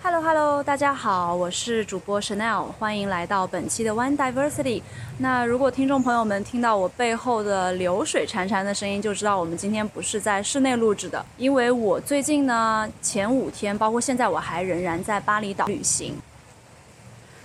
Hello Hello，大家好，我是主播 Chanel，欢迎来到本期的 One Diversity。那如果听众朋友们听到我背后的流水潺潺的声音，就知道我们今天不是在室内录制的，因为我最近呢前五天，包括现在我还仍然在巴厘岛旅行。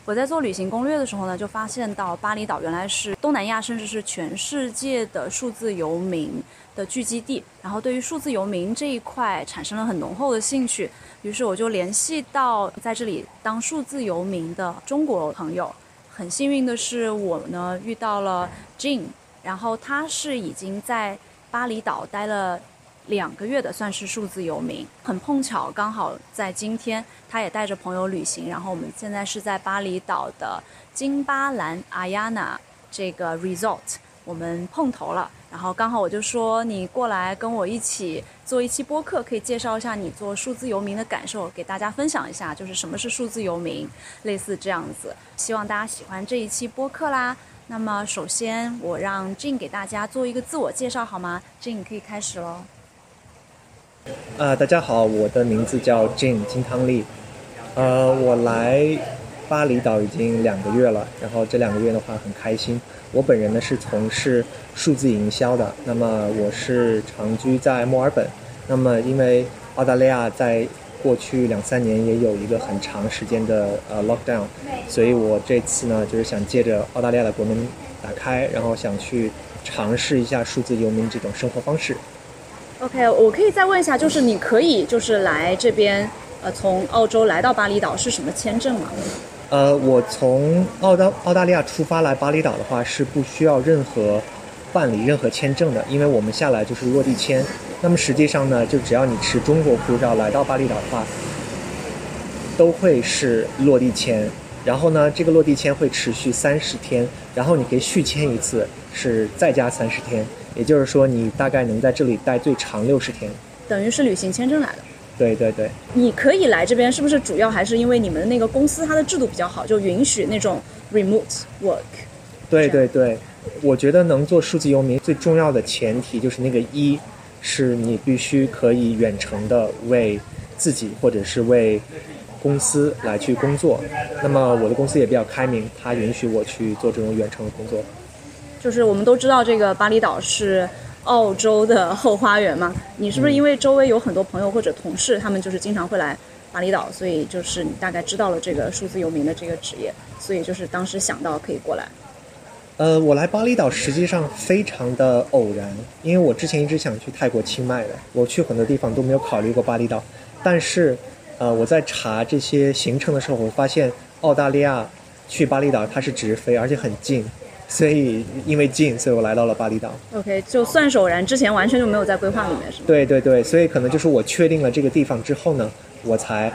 我在做旅行攻略的时候呢，就发现到巴厘岛原来是东南亚甚至是全世界的数字游民的聚集地，然后对于数字游民这一块产生了很浓厚的兴趣，于是我就联系到在这里当数字游民的中国朋友。很幸运的是，我呢遇到了 Jin，然后他是已经在巴厘岛待了。两个月的算是数字游民，很碰巧，刚好在今天，他也带着朋友旅行，然后我们现在是在巴厘岛的金巴兰阿亚纳这个 resort，我们碰头了，然后刚好我就说你过来跟我一起做一期播客，可以介绍一下你做数字游民的感受，给大家分享一下，就是什么是数字游民，类似这样子，希望大家喜欢这一期播客啦。那么首先我让 Jin 给大家做一个自我介绍好吗？Jin 可以开始喽。啊，大家好，我的名字叫 Jin 金汤力，呃，我来巴厘岛已经两个月了，然后这两个月的话很开心。我本人呢是从事数字营销的，那么我是长居在墨尔本，那么因为澳大利亚在过去两三年也有一个很长时间的呃 lockdown，所以我这次呢就是想借着澳大利亚的国门打开，然后想去尝试一下数字游民这种生活方式。OK，我可以再问一下，就是你可以就是来这边，呃，从澳洲来到巴厘岛是什么签证吗？呃，我从澳大澳大利亚出发来巴厘岛的话是不需要任何办理任何签证的，因为我们下来就是落地签。那么实际上呢，就只要你持中国护照来到巴厘岛的话，都会是落地签。然后呢，这个落地签会持续三十天，然后你可以续签一次，是再加三十天。也就是说，你大概能在这里待最长六十天，等于是旅行签证来的。对对对，你可以来这边，是不是主要还是因为你们那个公司它的制度比较好，就允许那种 remote work？对对对，我觉得能做数字游民最重要的前提就是那个一，是你必须可以远程的为自己或者是为公司来去工作。那么我的公司也比较开明，它允许我去做这种远程的工作。就是我们都知道这个巴厘岛是澳洲的后花园嘛，你是不是因为周围有很多朋友或者同事，他们就是经常会来巴厘岛，所以就是你大概知道了这个数字游民的这个职业，所以就是当时想到可以过来。呃，我来巴厘岛实际上非常的偶然，因为我之前一直想去泰国清迈的，我去很多地方都没有考虑过巴厘岛，但是呃我在查这些行程的时候，我发现澳大利亚去巴厘岛它是直飞，而且很近。所以因为近，所以我来到了巴厘岛。OK，就算是偶然，之前完全就没有在规划里面，是吗？对对对，所以可能就是我确定了这个地方之后呢，我才，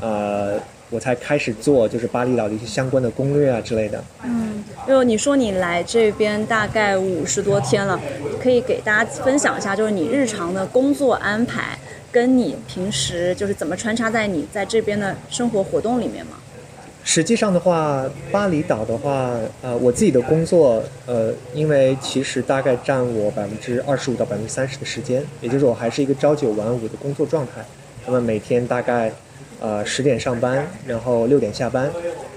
呃，我才开始做就是巴厘岛的一些相关的攻略啊之类的。嗯，就你说你来这边大概五十多天了，可以给大家分享一下，就是你日常的工作安排，跟你平时就是怎么穿插在你在这边的生活活动里面吗？实际上的话，巴厘岛的话，呃，我自己的工作，呃，因为其实大概占我百分之二十五到百分之三十的时间，也就是我还是一个朝九晚五的工作状态。那么每天大概，呃，十点上班，然后六点下班，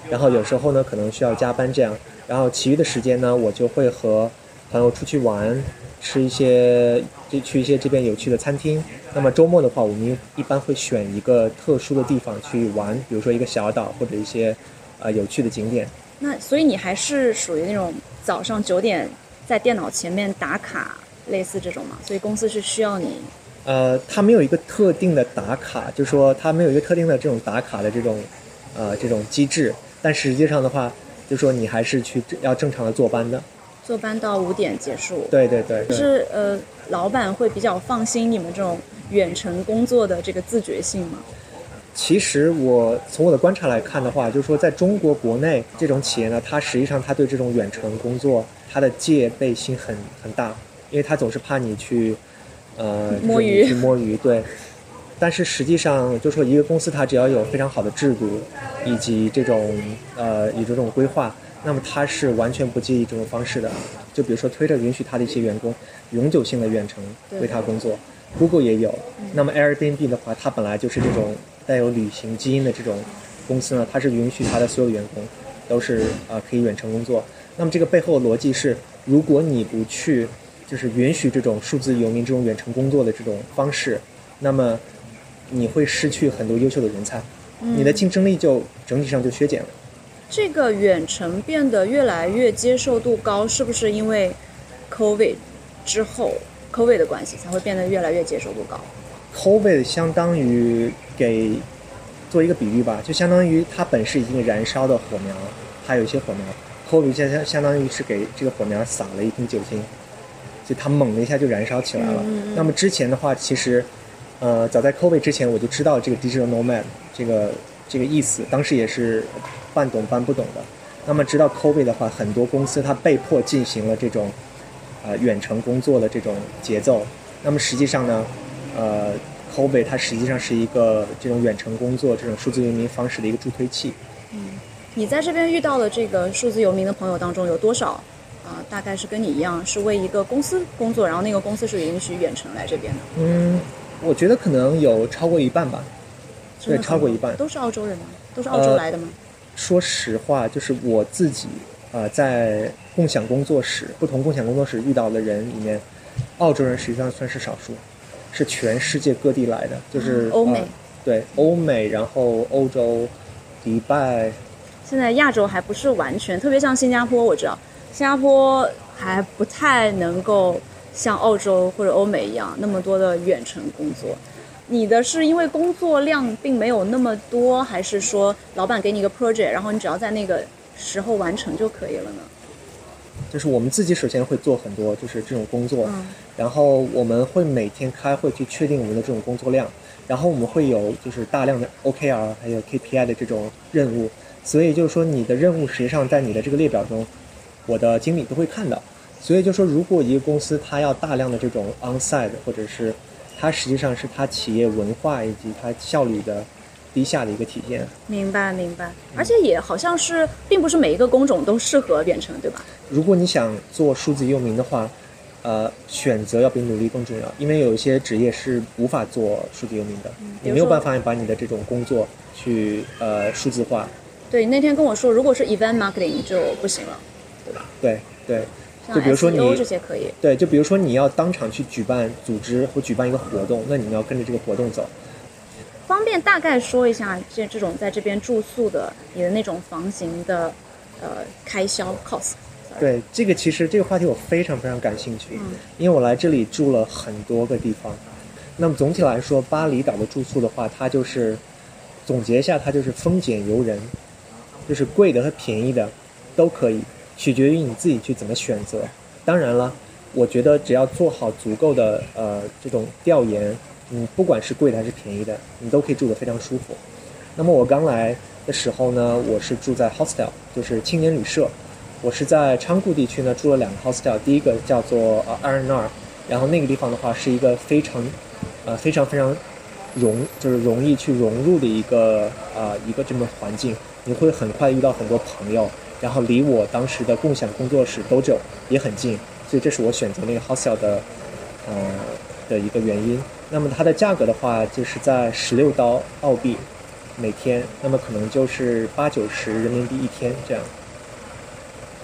然后有时候呢可能需要加班这样，然后其余的时间呢，我就会和朋友出去玩。吃一些，就去一些这边有趣的餐厅。那么周末的话，我们一般会选一个特殊的地方去玩，比如说一个小岛或者一些，呃，有趣的景点。那所以你还是属于那种早上九点在电脑前面打卡，类似这种嘛？所以公司是需要你。呃，它没有一个特定的打卡，就是说它没有一个特定的这种打卡的这种，呃，这种机制。但实际上的话，就说你还是去要正常的坐班的。坐班到五点结束。对对对。就是呃，老板会比较放心你们这种远程工作的这个自觉性吗？其实我从我的观察来看的话，就是说在中国国内这种企业呢，它实际上它对这种远程工作它的戒备心很很大，因为它总是怕你去呃摸鱼去摸鱼。对。但是实际上，就说一个公司它只要有非常好的制度，以及这种呃以这种规划。那么他是完全不介意这种方式的，就比如说，Twitter 允许他的一些员工永久性的远程为他工作，Google 也有。那么 Airbnb 的话，它本来就是这种带有旅行基因的这种公司呢，它是允许它的所有员工都是啊、可以远程工作。那么这个背后的逻辑是，如果你不去就是允许这种数字游民这种远程工作的这种方式，那么你会失去很多优秀的人才，你的竞争力就整体上就削减了。这个远程变得越来越接受度高，是不是因为 COVID 之后 COVID 的关系才会变得越来越接受度高？COVID 相当于给做一个比喻吧，就相当于它本是已经燃烧的火苗，还有一些火苗，COVID 相相相当于是给这个火苗撒了一瓶酒精，就它猛的一下就燃烧起来了。那么之前的话，其实呃早在 COVID 之前我就知道这个 digital nomad 这个这个意思，当时也是半懂半不懂的。那么直到 COVID 的话，很多公司它被迫进行了这种呃远程工作的这种节奏。那么实际上呢，呃，COVID 它实际上是一个这种远程工作、这种数字游民方式的一个助推器。嗯你在这边遇到的这个数字游民的朋友当中，有多少啊、大概是跟你一样是为一个公司工作，然后那个公司是允许远程来这边的？嗯，我觉得可能有超过一半吧。对，超过一半。都是澳洲人吗？都是澳洲呃来的吗？说实话，就是我自己啊、呃在共享工作室、不同共享工作室遇到的人里面，澳洲人实际上算是少数，是全世界各地来的，就是、嗯欧美呃对欧美，然后欧洲、迪拜，现在亚洲还不是完全，特别像新加坡，我知道新加坡还不太能够像澳洲或者欧美一样那么多的远程工作。你的是因为工作量并没有那么多，还是说老板给你一个 project，然后你只要在那个时候完成就可以了呢？就是我们自己首先会做很多就是这种工作，嗯。然后我们会每天开会去确定我们的这种工作量，然后我们会有就是大量的 OKR 还有 KPI 的这种任务，所以就是说你的任务实际上在你的这个列表中，我的经理都会看到，所以就说如果一个公司它要大量的这种 onsite 或者是它实际上是它企业文化以及它效率的低下的一个体现。明白明白，而且也好像是，并不是每一个工种都适合远程，对吧？如果你想做数字游民的话，呃，选择要比努力更重要，因为有一些职业是无法做数字游民的，你没有办法把你的这种工作去呃数字化。对，你那天跟我说，如果是 event marketing 就不行了，对吧对像就比如说你 SEO 这些可以。对，就比如说你要当场去举办、组织或举办一个活动，那你们要跟着这个活动走。方便大概说一下这这种在这边住宿的你的那种房型的呃开销 cost？对，这个其实这个话题我非常非常感兴趣，因为我来这里住了很多个地方。那么总体来说，巴厘岛的住宿的话，它就是总结一下，它就是丰俭由人，就是贵的和便宜的都可以，取决于你自己去怎么选择。当然了，我觉得只要做好足够的呃这种调研，你不管是贵的还是便宜的，你都可以住得非常舒服。那么我刚来的时候呢，我是住在 hostel，就是青年旅社。我是在昌固地区呢住了两个 hostel，第一个叫做呃 R N R，然后那个地方的话是一个非常呃非常非常容就是容易去融入的一个、呃一个这么环境，你会很快遇到很多朋友，然后离我当时的共享工作室 Dojo 也很近，所以这是我选择那个 hostel 的呃的一个原因。那么它的价格的话，就是在十六刀澳币每天，那么可能就是八九十人民币一天这样。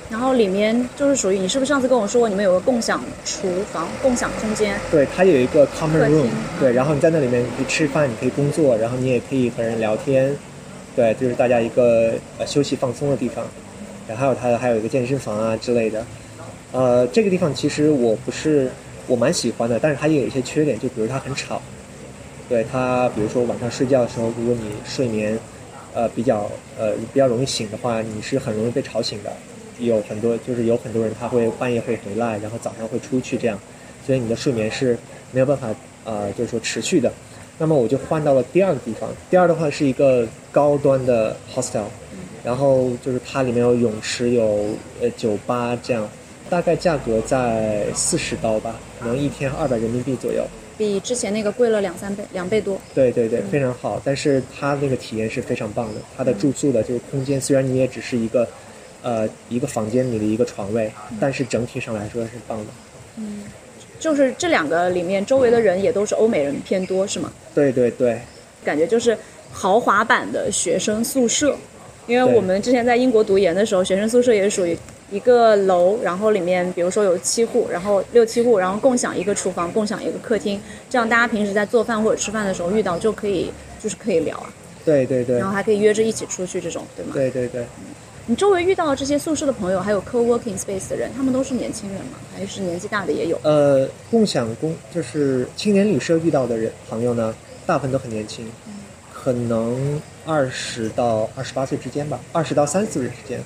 然后里面就是属于你是不是上次跟我说过你们有个共享厨房、共享空间？对，它有一个 common room，对，然后你在那里面你可以吃饭，你可以工作，然后你也可以和人聊天，对，就是大家一个呃休息放松的地方。然后还有它还有一个健身房啊之类的。呃，这个地方其实我不是我蛮喜欢的，但是它也有一些缺点，就比如它很吵。对它，比如说晚上睡觉的时候，如果你睡眠呃比较呃比较容易醒的话，你是很容易被吵醒的。有很多就是有很多人他会半夜会回来，然后早上会出去这样，所以你的睡眠是没有办法呃就是说持续的。那么我就换到了第二个地方，第二的话是一个高端的 hostel，然后就是它里面有泳池，有呃酒吧这样，大概价格在四十刀吧，可能一天二百人民币左右。比之前那个贵了两三倍，两倍多。对对对，非常好。但是它那个体验是非常棒的，它的住宿的这个空间虽然你也只是一个，呃，一个房间里的一个床位，但是整体上来说是棒的。嗯就是这两个里面周围的人也都是欧美人偏多，是吗？对对对，感觉就是豪华版的学生宿舍，因为我们之前在英国读研的时候，学生宿舍也属于一个楼，然后里面比如说有七户，然后六七户，然后共享一个厨房，共享一个客厅，这样大家平时在做饭或者吃饭的时候遇到就可以就是可以聊啊，对对对然后还可以约着一起出去这种，对吗？对对对。你周围遇到的这些宿舍的朋友，还有 co-working space 的人，他们都是年轻人吗？还是年纪大的也有？呃，共享公就是青年旅社遇到的人朋友呢，大部分都很年轻，可能二十到二十八岁之间吧，二十到三十岁之间。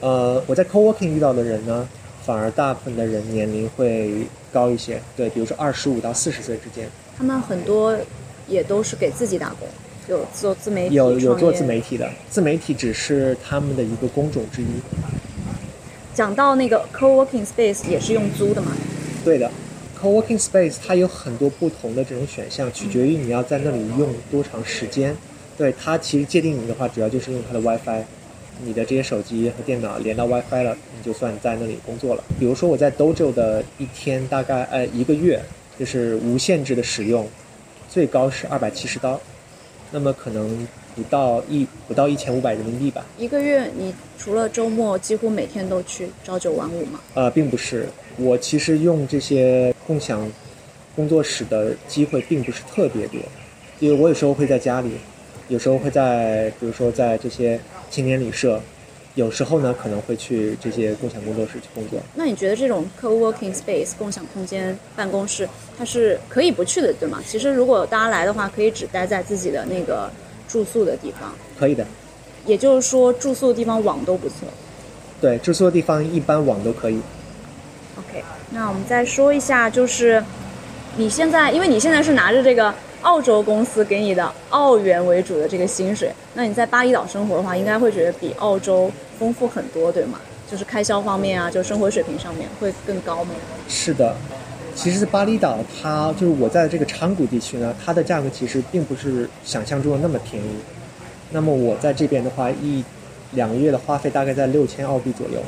呃，我在 co-working 遇到的人呢，反而大部分的人年龄会高一些，对，比如说二十五到四十岁之间，他们很多也都是给自己打工，有做自媒体，有有做自媒体的，自媒体只是他们的一个工种之一。讲到那个 co-working space 也是用租的嘛？，co-working space 它有很多不同的这种选项，取决于你要在那里用多长时间。对它其实界定你的话，主要就是用它的 WiFi，你的这些手机和电脑连到 WiFi 了，你就算在那里工作了。比如说我在 Dojo 的一天大概呃一个月，就是无限制的使用，最高是二百七十刀，那么可能不到一不到一千五百人民币吧。一个月你除了周末，几乎每天都去朝九晚五吗？呃，并不是，我其实用这些共享工作室的机会并不是特别多，因为我有时候会在家里，有时候会在，比如说在这些青年旅社，有时候呢可能会去这些共享工作室去工作。那你觉得这种 co-working space 共享空间办公室，它是可以不去的，对吗？其实如果大家来的话，可以只待在自己的那个住宿的地方，可以的，也就是说住宿的地方网都不错。对，住宿的地方一般网都可以。OK，那我们再说一下，就是你现在，因为你现在是拿着这个澳洲公司给你的澳元为主的这个薪水，那你在巴厘岛生活的话，应该会觉得比澳洲丰富很多，对吗？就是开销方面啊，就生活水平上面会更高吗？是的，其实巴厘岛它就是我在这个昌谷地区呢，它的价格其实并不是想象中的那么便宜。那么我在这边的话，一两个月的花费大概在六千澳币左右，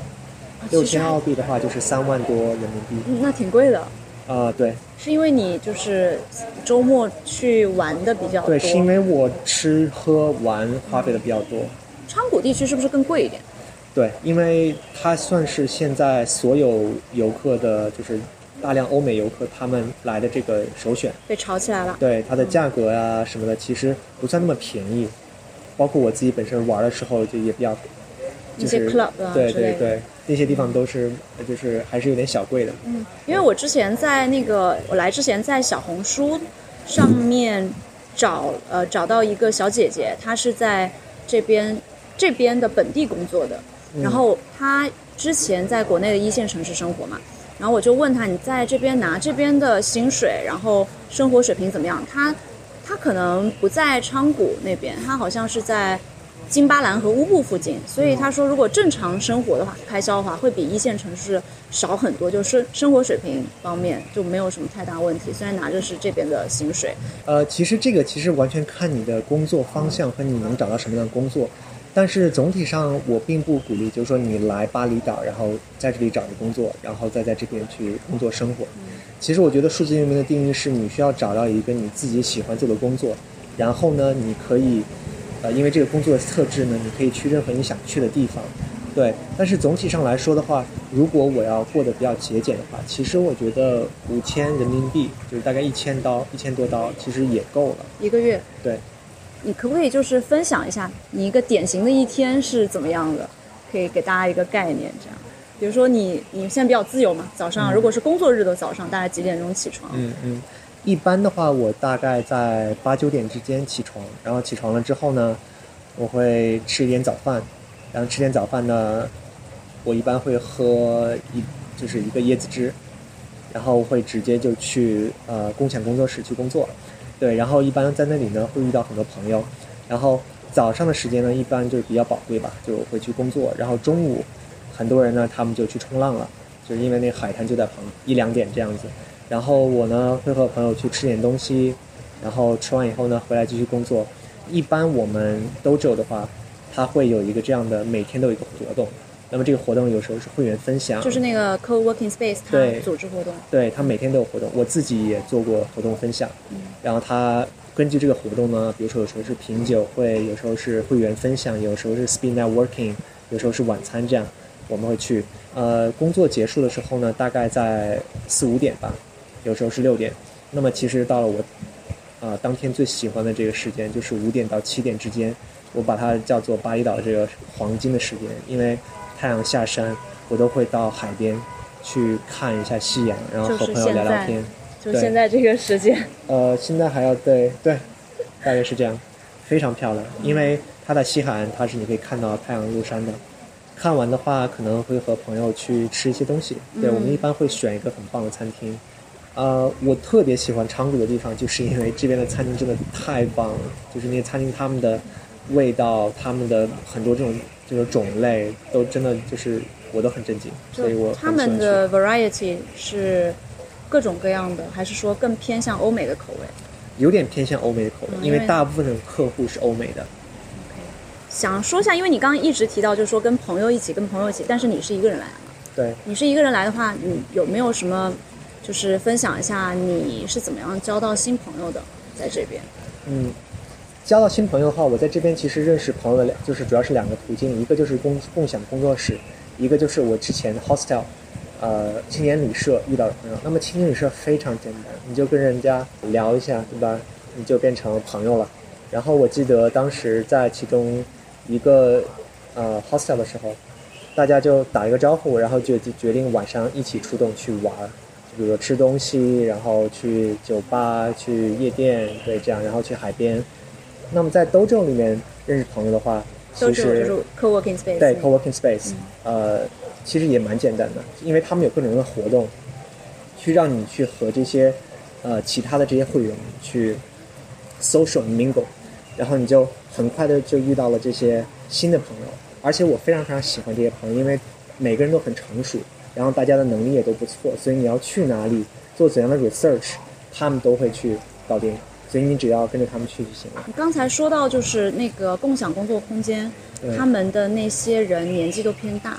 六千澳币的话就是三万多人民币。嗯那挺贵的，啊、对是因为你就是周末去玩的比较多。对，是因为我吃喝玩花费的比较多。昌谷地区是不是更贵一点？对，因为它算是现在所有游客的，就是大量欧美游客他们来的这个首选。被炒起来了。对它的价格呀、什么的，其实不算那么便宜。包括我自己本身玩的时候，就也比较，一些就是 club 啊对对对，那些地方都是就是还是有点小贵的。嗯，因为我之前在那个我来之前在小红书上面找呃找到一个小姐姐，她是在这边这边的本地工作的，然后她之前在国内的一线城市生活嘛，然后我就问他你在这边拿这边的薪水，然后生活水平怎么样？他，他可能不在昌谷那边，他好像是在。金巴兰和乌布附近，所以他说，如果正常生活的话，开销的话会比一线城市少很多，就是生活水平方面就没有什么太大问题。虽然拿着是这边的薪水，呃，其实这个其实完全看你的工作方向和你能找到什么样的工作，但是总体上我并不鼓励，就是说你来巴厘岛，然后在这里找个工作，然后再在这边去工作生活。其实我觉得数字游民的定义是你需要找到一个你自己喜欢做的工作，然后呢，你可以，呃，因为这个工作的特质呢，你可以去任何你想去的地方。对，但是总体上来说的话，如果我要过得比较节俭的话，其实我觉得五千人民币就是大概一千刀，一千多刀，其实也够了。一个月，对，你可不可以就是分享一下你一个典型的一天是怎么样的？可以给大家一个概念，这样。比如说你你现在比较自由嘛，早上、如果是工作日的早上，大概几点钟起床？嗯嗯，一般的话，我大概在八九点之间起床，然后起床了之后呢，我会吃一点早饭，然后吃点早饭呢，我一般会喝一就是一个椰子汁，然后会直接就去呃共享工作室去工作，对，然后一般在那里呢会遇到很多朋友，然后早上的时间呢一般就是比较宝贵吧，就会去工作，然后中午很多人呢他们就去冲浪了，就是因为那个海滩就在旁一两点这样子，然后我呢会和朋友去吃点东西，然后吃完以后呢回来继续工作。一般我们 dojo 的话，它会有一个这样的每天都有一个活动，那么这个活动有时候是会员分享，就是那个 co-working space 它组织活动。对他每天都有活动，我自己也做过活动分享，嗯然后他根据这个活动呢，比如说有时候是品酒会，有时候是会员分享，有时候是 speed networking，有时候是晚餐这样，我们会去。呃，工作结束的时候呢，大概在四五点吧，有时候是六点。那么其实到了我啊、当天最喜欢的这个时间，就是五点到七点之间，我把它叫做巴厘岛的这个黄金的时间，因为太阳下山，我都会到海边去看一下夕阳，然后和朋友聊聊天。就对现在这个时间，呃，现在还要对对，大约是这样，非常漂亮。因为它的西海岸，它是你可以看到太阳入山的。看完的话，可能会和朋友去吃一些东西。对、嗯我们一般会选一个很棒的餐厅。呃，我特别喜欢昌谷的地方，就是因为这边的餐厅真的太棒了。就是那些餐厅他们的味道，他们的很多这种这种种类，都真的就是我都很震惊，所以我他们的 variety 是各种各样的，还是说更偏向欧美的口味？有点偏向欧美的口味，因嗯因为为大部分的客户是欧美的。想说一下，因为你刚刚一直提到，就是说跟朋友一起，跟朋友一起，但是你是一个人来的嘛？对。你是一个人来的话，你有没有什么，就是分享一下你是怎么样交到新朋友的，在这边？嗯，交到新朋友的话，我在这边其实认识朋友的两，就是主要是两个途径，一个就是共共享工作室，一个就是我之前 hostel，呃，青年旅社遇到的朋友。那么青年旅社非常简单，你就跟人家聊一下，对吧？你就变成朋友了。然后我记得当时在其中一个呃 hostel 的时候，大家就打一个招呼，然后就决定晚上一起出动去玩，就比如说吃东西，然后去酒吧、去夜店，对，这样，然后去海边。那么在 Dojo 里面认识朋友的话，都其实是就是 co-working space。对 co-working space，、呃，其实也蛮简单的，因为他们有各种各样的活动，去让你去和这些呃其他的这些会员去 social mingle，然后你就很快的就遇到了这些新的朋友，而且我非常非常喜欢这些朋友，因为每个人都很成熟，然后大家的能力也都不错，所以你要去哪里做怎样的 research，他们都会去搞定，所以你只要跟着他们去就行了。你刚才说到就是那个共享工作空间，他们的那些人年纪都偏大，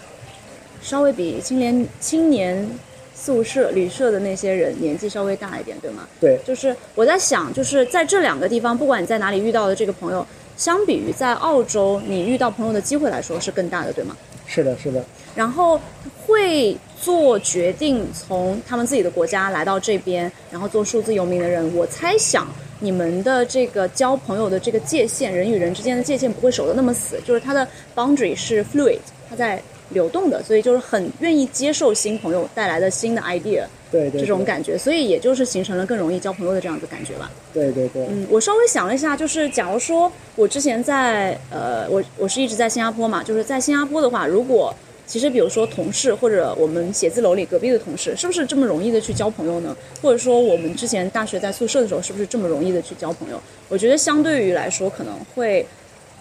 稍微比青年青年宿舍旅社的那些人年纪稍微大一点，对吗？对，就是我在想，就是在这两个地方，不管你在哪里遇到的这个朋友，相比于在澳洲你遇到朋友的机会来说是更大的，对吗？是的，是的。然后会做决定从他们自己的国家来到这边，然后做数字游民的人，我猜想你们的这个交朋友的这个界限，人与人之间的界限不会守得那么死，就是它的 boundary 是 fluid，它在流动的，所以就是很愿意接受新朋友带来的新的 idea 对对，对这种感觉，所以也就是形成了更容易交朋友的这样子感觉吧。对对对，嗯，我稍微想了一下，就是假如说我之前在呃，我我是一直在新加坡嘛，就是在新加坡的话，如果其实比如说同事或者我们写字楼里隔壁的同事，是不是这么容易的去交朋友呢？或者说我们之前大学在宿舍的时候，是不是这么容易的去交朋友？我觉得相对于来说，可能会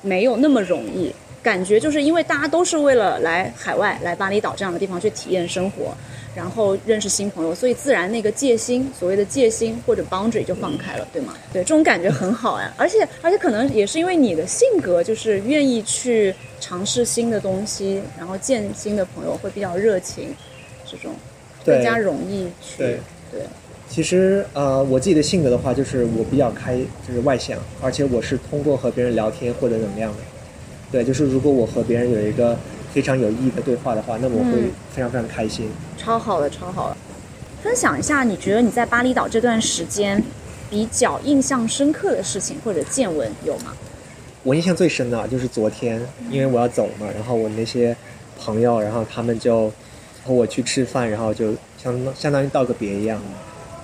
没有那么容易。感觉就是因为大家都是为了来海外、来巴厘岛这样的地方去体验生活，然后认识新朋友，所以自然那个戒心，所谓的戒心或者 boundary 就放开了，对吗？对，这种感觉很好呀。而且而且可能也是因为你的性格，就是愿意去尝试新的东西，然后见新的朋友会比较热情，这种更加容易去对对其实呃，我自己的性格的话，就是我比较开，就是外向，而且我是通过和别人聊天获得能量的。对，就是如果我和别人有一个非常有意义的对话的话，那么我会嗯非常非常开心。超好的，超好的。分享一下，你觉得你在巴厘岛这段时间比较印象深刻的事情或者见闻有吗？我印象最深的啊就是昨天，因为我要走了嘛，然后我那些朋友，然后他们就和我去吃饭，然后就相相当于道个别一样。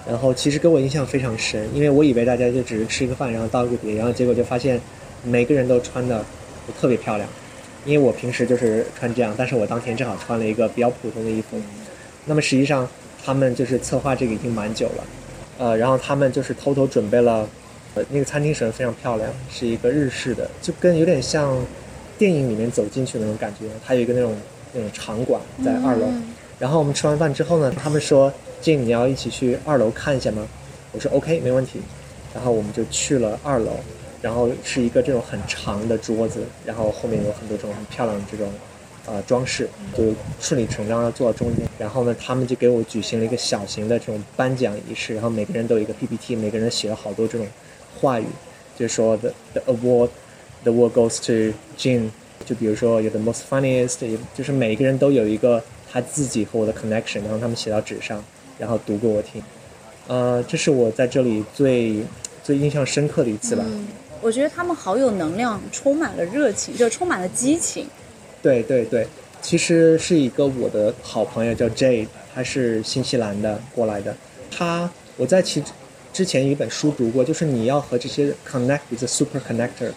然后其实给我印象非常深，因为我以为大家就只是吃个饭，然后道个别，然后结果就发现每个人都穿的特别漂亮。因为我平时就是穿这样，但是我当天正好穿了一个比较普通的衣服。那么实际上他们就是策划这个已经蛮久了，呃，然后他们就是偷偷准备了，呃，那个餐厅实际上非常漂亮，是一个日式的，就跟有点像电影里面走进去的那种感觉。它有一个那种那种场馆在二楼。嗯然后我们吃完饭之后呢，他们说：“静，你要一起去二楼看一下吗？”我说：“OK，没问题。”然后我们就去了二楼，然后是一个这种很长的桌子，然后后面有很多这种很漂亮的这种呃装饰，就顺理成章的坐到中间。然后呢，他们就给我举行了一个小型的这种颁奖仪式，然后每个人都有一个 PPT，每个人写了好多这种话语，就说 the the award the award goes to Jin，就比如说有 the most funniest，就是每个人都有一个他自己和我的 connection，然后他们写到纸上，然后读给我听。呃，这是我在这里最最印象深刻的一次吧。我觉得他们好有能量，充满了热情，就充满了激情。对对对，其实是一个我的好朋友叫 Jade，他是新西兰的过来的。他我在其之前有一本书读过，就是你要和这些 connect with super connector，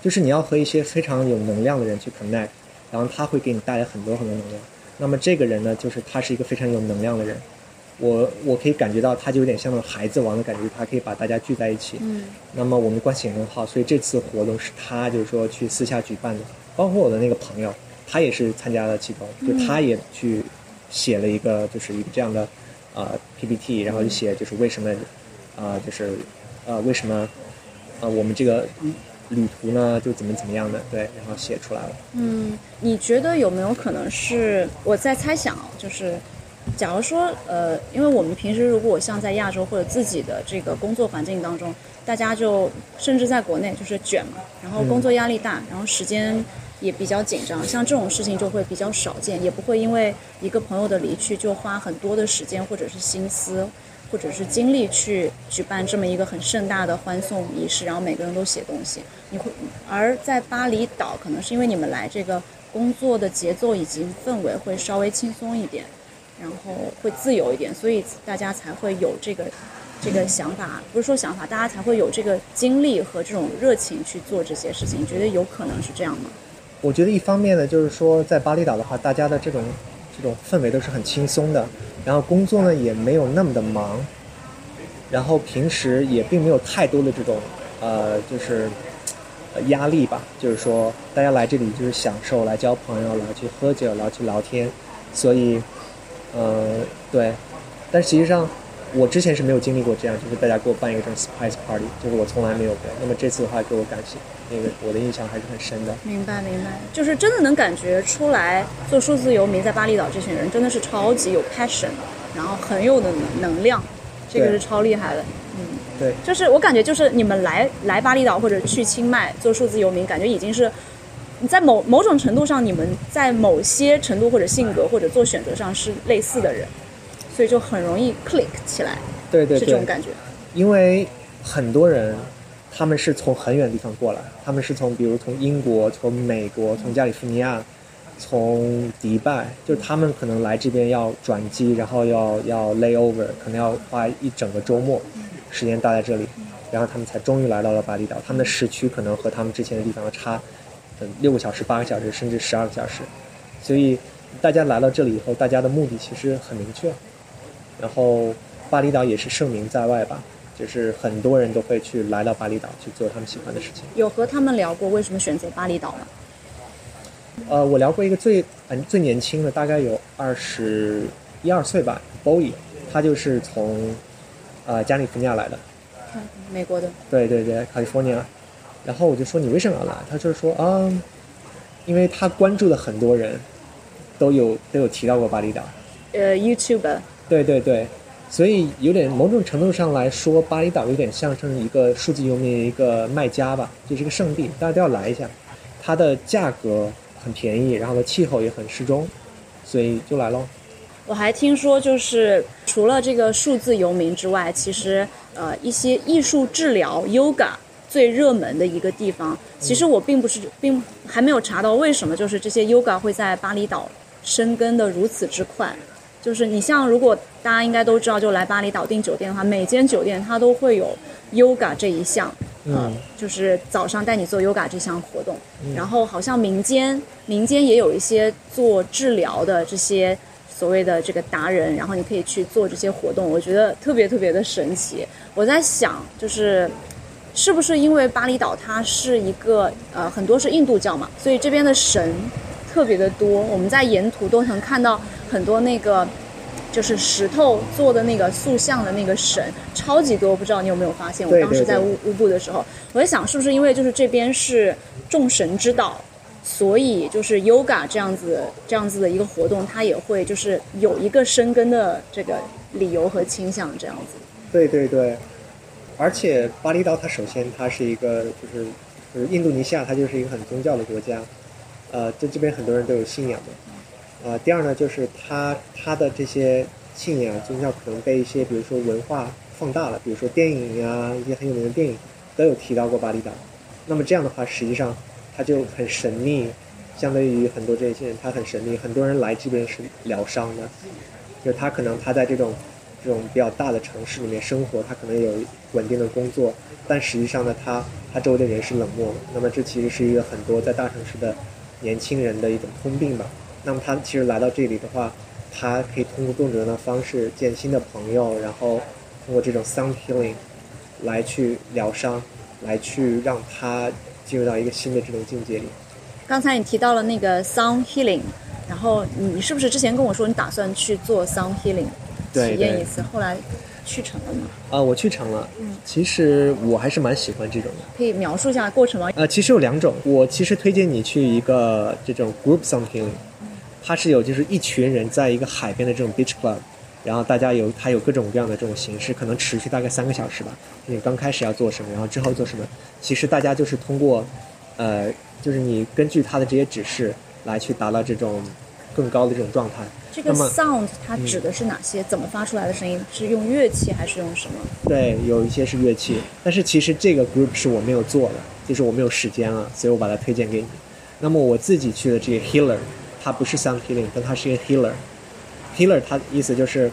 就是你要和一些非常有能量的人去 connect，然后他会给你带来很多很多能量。那么这个人呢，就是他是一个非常有能量的人。我我可以感觉到他就有点像那种孩子王的感觉，他可以把大家聚在一起。嗯，那么我们关系也很好，所以这次活动是他就是说去私下举办的，包括我的那个朋友，他也是参加了其中，就他也去写了一个就是一个这样的呃 PPT，然后就写就是为什么啊、就是呃为什么啊我们这个旅途呢就怎么怎么样的对，然后写出来了。嗯，你觉得有没有可能是我在猜想啊？就是，假如说，呃，因为我们平时如果像在亚洲或者自己的这个工作环境当中，大家就甚至在国内就是卷嘛，然后工作压力大，然后时间也比较紧张，像这种事情就会比较少见，也不会因为一个朋友的离去就花很多的时间或者是心思。或者是精力去举办这么一个很盛大的欢送仪式，然后每个人都写东西。你会，而在巴厘岛，可能是因为你们来这个工作的节奏以及氛围会稍微轻松一点，然后会自由一点，所以大家才会有这个这个想法，不是说想法，大家才会有这个精力和这种热情去做这些事情。你觉得有可能是这样吗？我觉得一方面呢，就是说在巴厘岛的话，大家的这种这种氛围都是很轻松的，然后工作呢也没有那么的忙，然后平时也并没有太多的这种呃就是压力吧，就是说大家来这里就是享受，来交朋友，来去喝酒，来去聊天，所以呃对，但实际上我之前是没有经历过这样，就是大家给我办一个这种 surprise party，就是我从来没有过。那么这次的话给我感谢那个我的印象还是很深的。明白明白，就是真的能感觉出来，做数字游民在巴厘岛这群人真的是超级有 passion，然后很有能能量，这个是超厉害的。嗯，对，就是我感觉就是你们来来巴厘岛或者去清迈做数字游民，感觉已经是你在某某种程度上，你们在某些程度或者性格或者做选择上是类似的人，所以就很容易 click 起来，对对对是这种，感觉。因为很多人他们是从很远的地方过来，他们是从比如从英国、从美国、从加利福尼亚、从迪拜，就是他们可能来这边要转机，然后要要 lay over，可能要花一整个周末时间待在这里，然后他们才终于来到了巴厘岛。他们的时区可能和他们之前的地方的差，嗯，六个小时、八个小时，甚至十二个小时。所以大家来到这里以后，大家的目的其实很明确。然后巴厘岛也是盛名在外吧，就是很多人都会去来到巴厘岛去做他们喜欢的事情。有和他们聊过为什么选择巴厘岛吗？呃，我聊过一个最嗯最年轻的，大概有二十一二岁吧，Bowie，他就是从呃加利福尼亚来的，嗯美国的。对对对，California。然后我就说你为什么要来？他就是说啊、因为他关注的很多人都有都有提到过巴厘岛，呃，YouTuber，对对对，所以有点某种程度上来说，巴厘岛有点像是一个数字游民一个卖家吧，就是一个圣地，大家都要来一下。它的价格很便宜，然后呢气候也很适中，所以就来喽。我还听说，就是除了这个数字游民之外，其实呃一些艺术治疗 Yoga 最热门的一个地方，其实我并不是并还没有查到为什么就是这些 Yoga 会在巴厘岛生根的如此之快。就是你像如果大家应该都知道，就来巴厘岛订酒店的话，每间酒店它都会有 Yoga 这一项，呃嗯，就是早上带你做 yoga 这项活动，然后好像民间民间也有一些做治疗的这些所谓的这个达人，然后你可以去做这些活动，我觉得特别特别的神奇。我在想，就是是不是因为巴厘岛它是一个呃很多是印度教嘛，所以这边的神特别的多，我们在沿途都能看到很多那个。就是石头做的那个塑像的那个神超级多，不知道你有没有发现？我当时在乌乌布的时候，我在想是不是因为就是这边是众神之岛，所以就是 yoga 这样子这样子的一个活动，它也会就是有一个生根的这个理由和倾向这样子。对对对，而且巴厘岛它首先它是一个就是就是印度尼西亚它就是一个很宗教的国家，呃，在这边很多人都有信仰的，呃，第二呢就是它它的这些信仰宗教可能被一些比如说文化放大了，比如说电影呀一些很有名的电影都有提到过巴厘岛，那么这样的话实际上它就很神秘，相对于很多这些人它很神秘，很多人来这边是疗伤的，就是他可能他在这种。这种比较大的城市里面生活，他可能有稳定的工作，但实际上呢，他他周围的人是冷漠的。那么这其实是一个很多在大城市的年轻人的一种通病吧。那么他其实来到这里的话，他可以通过各种的方式见新的朋友，然后通过这种 sound healing 来去疗伤，来去让他进入到一个新的这种境界里。刚才你提到了那个 sound healing，然后你是不是之前跟我说你打算去做 sound healing？体验一次，后来去成了吗？啊，我去成了。嗯，其实我还是蛮喜欢这种的。可以描述一下过程吗？呃，其实有两种。我其实推荐你去一个这种 group something，它是有就是一群人在一个海边的这种 beach club，然后大家有它有各种各样的这种形式，可能持续大概三个小时吧。你刚开始要做什么，然后之后做什么，其实大家就是通过，呃，就是你根据他的这些指示来去达到这种更高的这种状态。这个 sound 它指的是哪些？怎么发出来的声音？是用乐器还是用什么？对，有一些是乐器，但是其实这个 group 是我没有做的，就是我没有时间了，所以我把它推荐给你。那么我自己去的这个 healer，它不是 sound healing，但它是一个 healer。healer 它意思就是，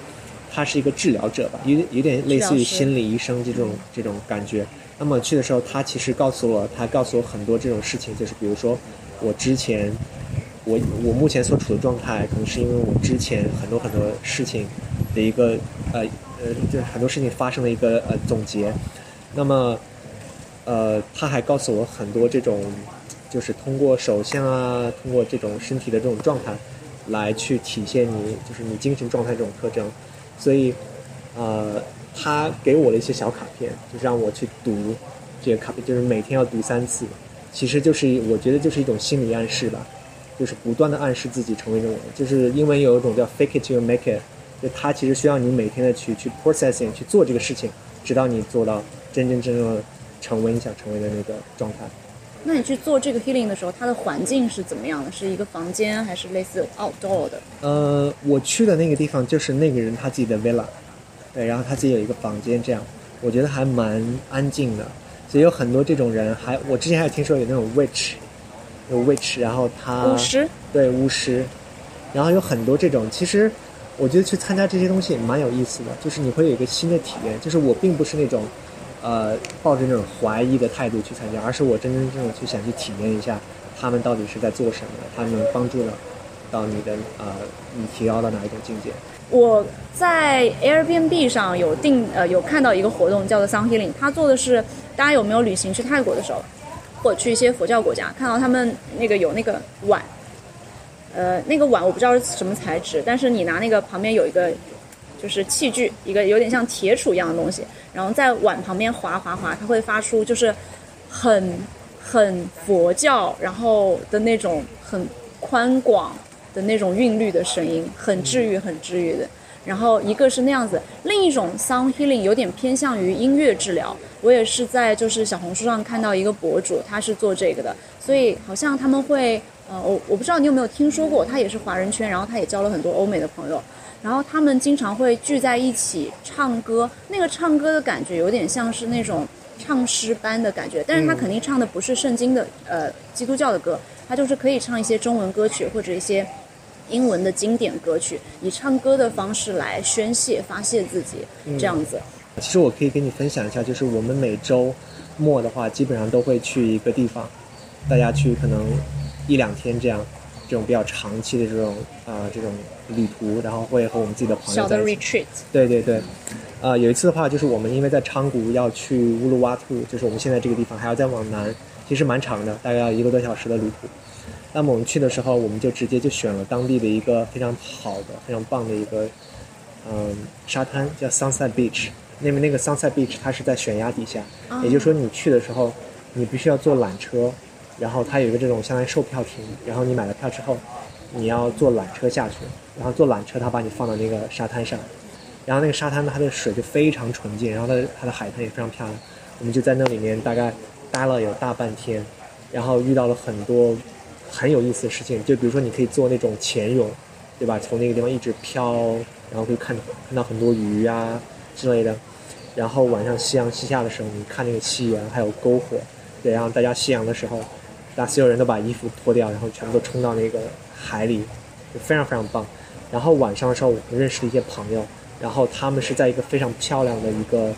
它是一个治疗者吧，有有点类似于心理医生这种这种感觉。那么去的时候，他其实告诉我，他告诉我很多这种事情，就是比如说我之前。我我目前所处的状态，可能是因为我之前很多很多事情的一个呃呃，就是很多事情发生的一个呃总结。那么，呃，他还告诉我很多这种，就是通过手相啊，通过这种身体的这种状态，来去体现你就是你精神状态这种特征。所以，呃，他给我了一些小卡片，就让我去读这个卡片，就是每天要读三次。其实就是我觉得就是一种心理暗示吧。就是不断的暗示自己成为这种，就是英文有一种叫 fake it till you make it，就它其实需要你每天的去去 processing 去做这个事情，直到你做到真真正正的成为你想成为的那个状态。那你去做这个 healing 的时候，它的环境是怎么样的？是一个房间还是类似 outdoor 的？呃，我去的那个地方就是那个人他自己的 villa，对，然后他自己有一个房间，这样我觉得还蛮安静的，所以有很多这种人，还我之前还听说有那种 witch。有 witch，然后他巫师对巫师，然后有很多这种。其实我觉得去参加这些东西蛮有意思的，就是你会有一个新的体验。就是我并不是那种呃抱着那种怀疑的态度去参加，而是我真真正正去想去体验一下他们到底是在做什么，他们帮助了到你的呃你提高到哪一种境界。我在 Airbnb 上有订呃有看到一个活动叫做 Sun Healing，他做的是大家有没有旅行去泰国的时候？或去一些佛教国家，看到他们那个有那个碗，呃，那个碗我不知道是什么材质，但是你拿那个旁边有一个就是器具，一个有点像铁杵一样的东西，然后在碗旁边划划划，它会发出就是很很佛教，然后的那种很宽广的那种韵律的声音，很治愈，很治愈的。然后一个是那样子，另一种 sound healing 有点偏向于音乐治疗。我也是在就是小红书上看到一个博主，他是做这个的，所以好像他们会，呃，我我不知道你有没有听说过，他也是华人圈，然后他也交了很多欧美的朋友，然后他们经常会聚在一起唱歌，那个唱歌的感觉有点像是那种唱诗般的感觉，但是他肯定唱的不是圣经的，呃，基督教的歌，他就是可以唱一些中文歌曲或者一些。英文的经典歌曲，以唱歌的方式来宣泄、发泄自己，这样子。其实我可以跟你分享一下，就是我们每周末的话，基本上都会去一个地方，大家去可能一两天这样，这种比较长期的这种啊这种旅途，然后会和我们自己的朋友在一起。对对对，啊有一次的话，就是我们因为在昌谷要去乌鲁瓦图，就是我们现在这个地方，还要再往南，其实蛮长的，大概要一个多小时的旅途。那么我们去的时候，我们就直接就选了当地的一个非常好的、非常棒的一个，嗯，沙滩叫 Sunset Beach。那边那个 Sunset Beach 它是在悬崖底下，也就是说你去的时候，你必须要坐缆车然后它有一个这种相当于售票亭，然后你买了票之后，你要坐缆车下去，然后坐缆车它把你放到那个沙滩上，然后那个沙滩它的水就非常纯净，然后它的它的海滩也非常漂亮，我们就在那里面大概待了有大半天，然后遇到了很多很有意思的事情，就比如说你可以做那种潜泳，对吧？从那个地方一直飘，然后会看看到很多鱼啊之类的，然后晚上夕阳西下的时候，你看那个夕阳还有篝火，对，然后大家夕阳的时候。大家所有人都把衣服脱掉，然后全部都冲到那个海里，就非常非常棒。然后晚上的时候，我们认识了一些朋友，然后他们是在一个非常漂亮的一个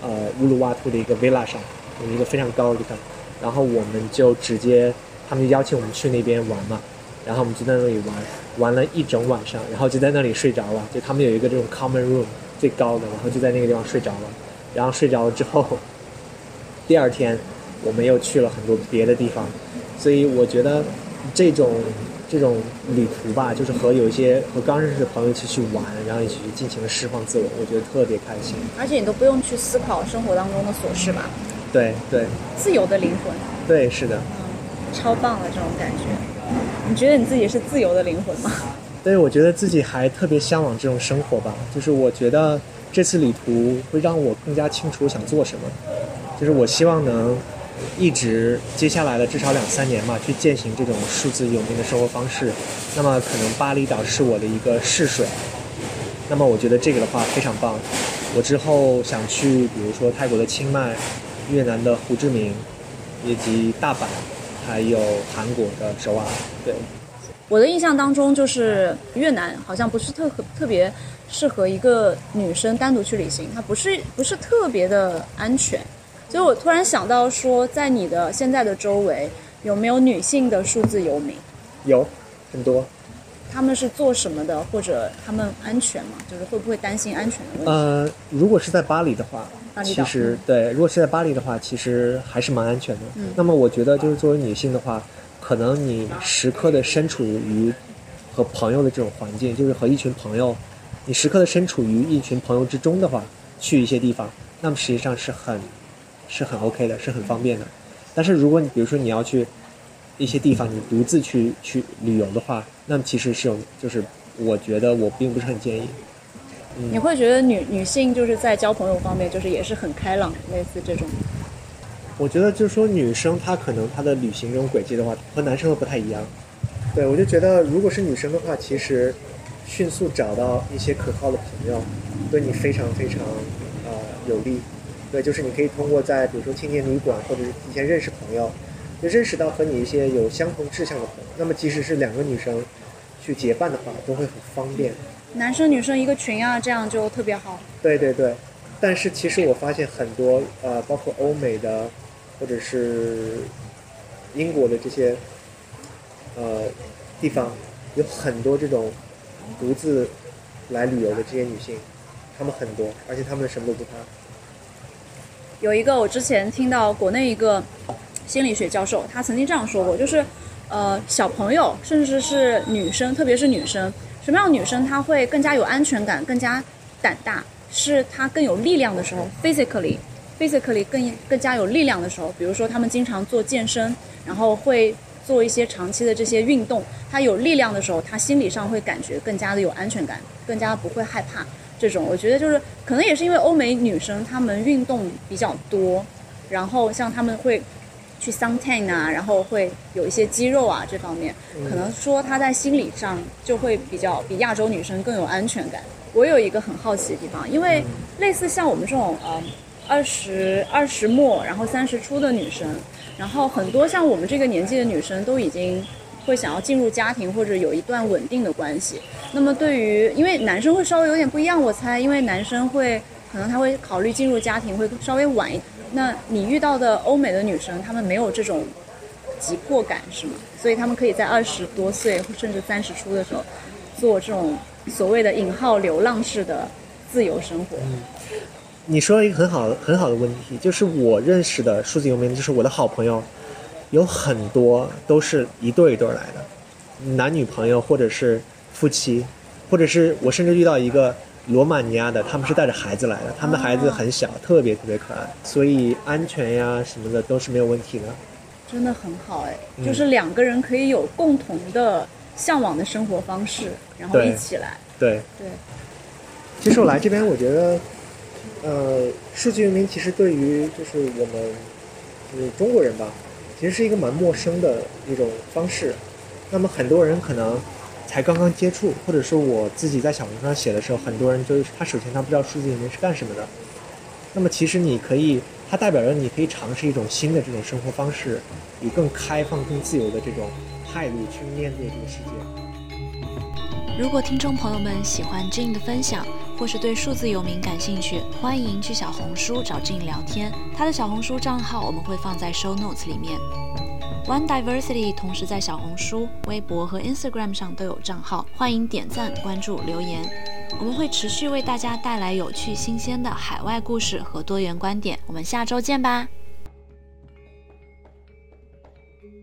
呃乌鲁瓦图的一个 villa 上，有一个非常高的地方。然后我们就直接，他们就邀请我们去那边玩嘛，然后我们就在那里玩，玩了一整晚上，然后就在那里睡着了。就他们有一个这种 common room 最高的，然后就在那个地方睡着了。然后睡着了之后，第二天我们又去了很多别的地方。所以我觉得，这种这种旅途吧，就是和有一些和刚认识的朋友一起去玩，然后一起去尽情的释放自我，我觉得特别开心。而且你都不用去思考生活当中的琐事吧？对对。自由的灵魂。对，是的。嗯，超棒的这种感觉。你觉得你自己是自由的灵魂吗？对，我觉得自己还特别向往这种生活吧。就是我觉得这次旅途会让我更加清楚想做什么。就是我希望能。一直接下来的至少两三年嘛，去践行这种数字有名的生活方式。那么可能巴厘岛是我的一个试水。那么我觉得这个的话非常棒。我之后想去，比如说泰国的清迈、越南的胡志明，以及大阪，还有韩国的首尔。对，我的印象当中就是越南好像不是特特别适合一个女生单独去旅行，它不是不是特别的安全。所以我突然想到说，在你的现在的周围，有没有女性的数字游民？有，很多。他们是做什么的？或者他们安全吗？就是会不会担心安全的问题？呃，如果是在巴黎的话，巴黎其实对，如果是在巴黎的话，其实还是蛮安全的。嗯。那么我觉得，就是作为女性的话，可能你时刻的身处于和朋友的这种环境，就是和一群朋友，你时刻的身处于一群朋友之中的话，去一些地方，那么实际上是很。是很 OK 的，是很方便的。但是如果你比如说你要去一些地方，你独自去去旅游的话，那么其实是有，就是我觉得我并不是很建议。你会觉得女女性就是在交朋友方面，就是也是很开朗，类似这种。我觉得就是说女生她可能她的旅行这种轨迹的话，和男生都不太一样。对，我就觉得如果是女生的话，其实迅速找到一些可靠的朋友，对你非常非常呃有利。对，就是你可以通过在比如说青年旅馆，或者是提前认识朋友，就认识到和你一些有相同志向的朋友。那么即使是两个女生去结伴的话，都会很方便。男生女生一个群啊，这样就特别好。对对对，但是其实我发现很多呃，包括欧美的，或者是英国的这些呃地方，有很多这种独自来旅游的这些女性，她们很多，而且她们什么都不怕。有一个我之前听到国内一个心理学教授，他曾经这样说过，就是，呃，小朋友甚至是女生，特别是女生，什么样的女生她会更加有安全感，更加胆大，是她更有力量的时候，physically，physically，physically 更更加有力量的时候，比如说他们经常做健身，然后会做一些长期的这些运动，他有力量的时候，他心理上会感觉更加的有安全感，更加不会害怕。这种我觉得就是可能也是因为欧美女生她们运动比较多，然后像她们会去 suntan 啊，然后会有一些肌肉啊这方面，可能说她在心理上就会比较比亚洲女生更有安全感。我有一个很好奇的地方，因为类似像我们这种呃二十二十末然后三十初的女生，然后很多像我们这个年纪的女生都已经。会想要进入家庭或者有一段稳定的关系，那么对于因为男生会稍微有点不一样，我猜，因为男生会可能他会考虑进入家庭会稍微晚一。那你遇到的欧美的女生，她们没有这种急迫感是吗？所以她们可以在二十多岁甚至三十初的时候做这种所谓的引号流浪式的自由生活。你说了一个很好很好的问题，就是我认识的数字游民，就是我的好朋友。有很多都是一对一对来的，男女朋友或者是夫妻，或者是我甚至遇到一个罗马尼亚的，他们是带着孩子来的，他们的孩子很小，特别特别可爱，所以安全呀什么的都是没有问题的。真的很好哎，就是两个人可以有共同的向往的生活方式，然后一起来。对对。其实我来这边，我觉得，呃，数据游民其实对于就是我们就是中国人吧，其实是一个蛮陌生的一种方式。那么很多人可能才刚刚接触，或者说我自己在小红书上写的时候，很多人就是他首先他不知道数据游民是干什么的。那么其实你可以，它代表着你可以尝试一种新的这种生活方式，以更开放、更自由的这种态度去面对这个世界。如果听众朋友们喜欢 Jane 的分享，或是对数字游民感兴趣，欢迎去小红书找 Jane 聊天。他的小红书账号我们会放在 Show Notes 里面。One Diversity 同时在小红书、微博和 Instagram 上都有账号，欢迎点赞、关注、留言。我们会持续为大家带来有趣、新鲜的海外故事和多元观点。我们下周见吧。